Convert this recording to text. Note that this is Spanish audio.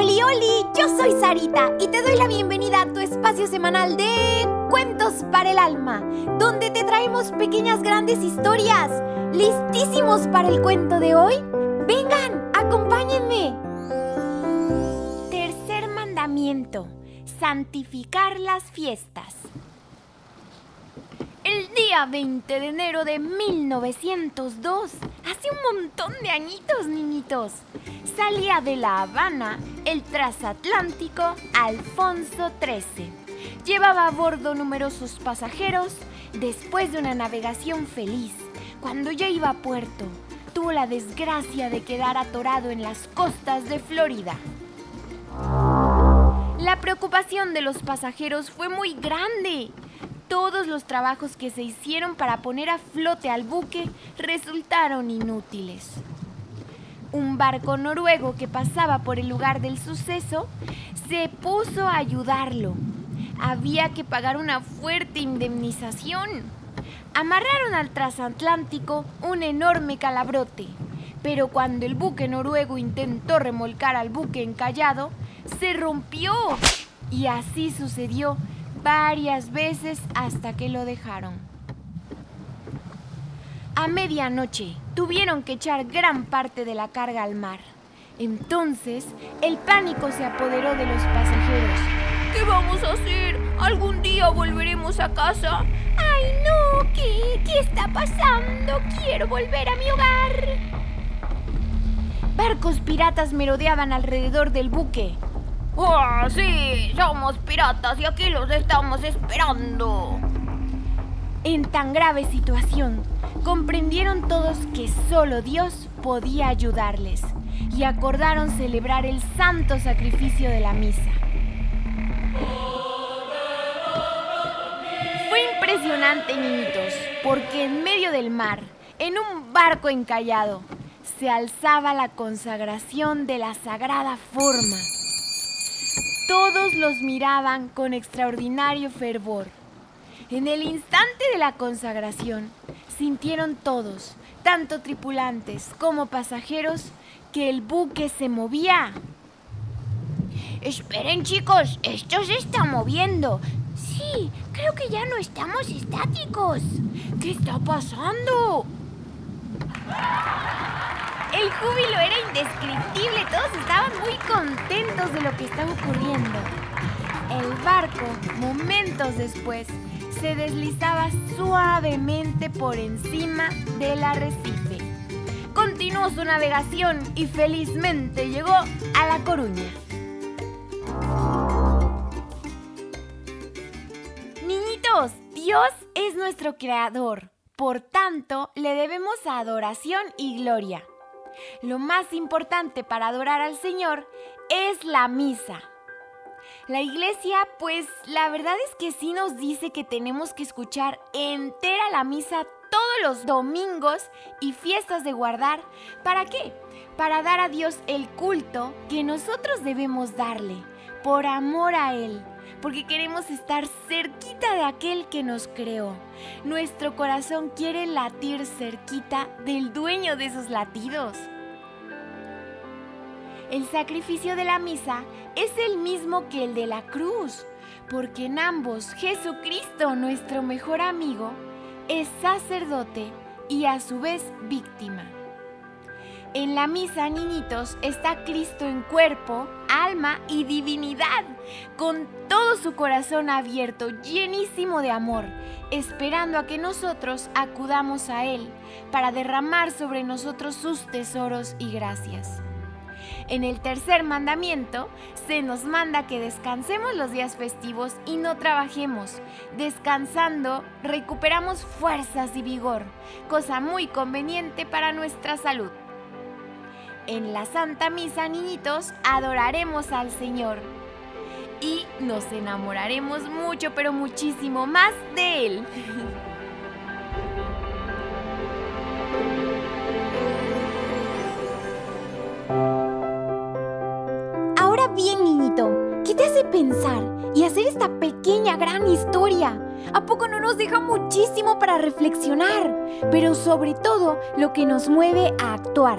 Oli, oli, yo soy Sarita y te doy la bienvenida a tu espacio semanal de Cuentos para el Alma, donde te traemos pequeñas grandes historias. ¿Listísimos para el cuento de hoy? Vengan, acompáñenme. Tercer mandamiento, santificar las fiestas. El día 20 de enero de 1902, hace un montón de añitos, niñitos, salía de La Habana el transatlántico Alfonso XIII. Llevaba a bordo numerosos pasajeros. Después de una navegación feliz, cuando ya iba a puerto, tuvo la desgracia de quedar atorado en las costas de Florida. La preocupación de los pasajeros fue muy grande todos los trabajos que se hicieron para poner a flote al buque resultaron inútiles. Un barco noruego que pasaba por el lugar del suceso se puso a ayudarlo. Había que pagar una fuerte indemnización. Amarraron al transatlántico un enorme calabrote, pero cuando el buque noruego intentó remolcar al buque encallado, se rompió. Y así sucedió varias veces hasta que lo dejaron. A medianoche tuvieron que echar gran parte de la carga al mar. Entonces el pánico se apoderó de los pasajeros. ¿Qué vamos a hacer? ¿Algún día volveremos a casa? ¡Ay no! ¿Qué? ¿Qué está pasando? Quiero volver a mi hogar. Barcos piratas merodeaban alrededor del buque. ¡Oh, sí! Somos piratas y aquí los estamos esperando. En tan grave situación, comprendieron todos que solo Dios podía ayudarles y acordaron celebrar el santo sacrificio de la misa. Fue impresionante, niñitos, porque en medio del mar, en un barco encallado, se alzaba la consagración de la sagrada forma. Todos los miraban con extraordinario fervor. En el instante de la consagración, sintieron todos, tanto tripulantes como pasajeros, que el buque se movía. Esperen chicos, esto se está moviendo. Sí, creo que ya no estamos estáticos. ¿Qué está pasando? El júbilo era indescriptible, todos estaban muy contentos de lo que estaba ocurriendo. El barco, momentos después, se deslizaba suavemente por encima del arrecife. Continuó su navegación y felizmente llegó a La Coruña. Niñitos, Dios es nuestro creador. Por tanto, le debemos adoración y gloria. Lo más importante para adorar al Señor es la misa. La iglesia, pues la verdad es que sí nos dice que tenemos que escuchar entera la misa todos los domingos y fiestas de guardar. ¿Para qué? Para dar a Dios el culto que nosotros debemos darle, por amor a Él, porque queremos estar cerquita de aquel que nos creó. Nuestro corazón quiere latir cerquita del dueño de esos latidos. El sacrificio de la misa es el mismo que el de la cruz, porque en ambos Jesucristo, nuestro mejor amigo, es sacerdote y a su vez víctima. En la misa, niñitos, está Cristo en cuerpo, alma y divinidad, con todo su corazón abierto, llenísimo de amor, esperando a que nosotros acudamos a Él para derramar sobre nosotros sus tesoros y gracias. En el tercer mandamiento se nos manda que descansemos los días festivos y no trabajemos. Descansando recuperamos fuerzas y vigor, cosa muy conveniente para nuestra salud. En la Santa Misa, niñitos, adoraremos al Señor y nos enamoraremos mucho, pero muchísimo más de Él. Ahora bien, niñito, ¿qué te hace pensar y hacer esta pequeña gran historia? ¿A poco no nos deja muchísimo para reflexionar? Pero sobre todo lo que nos mueve a actuar.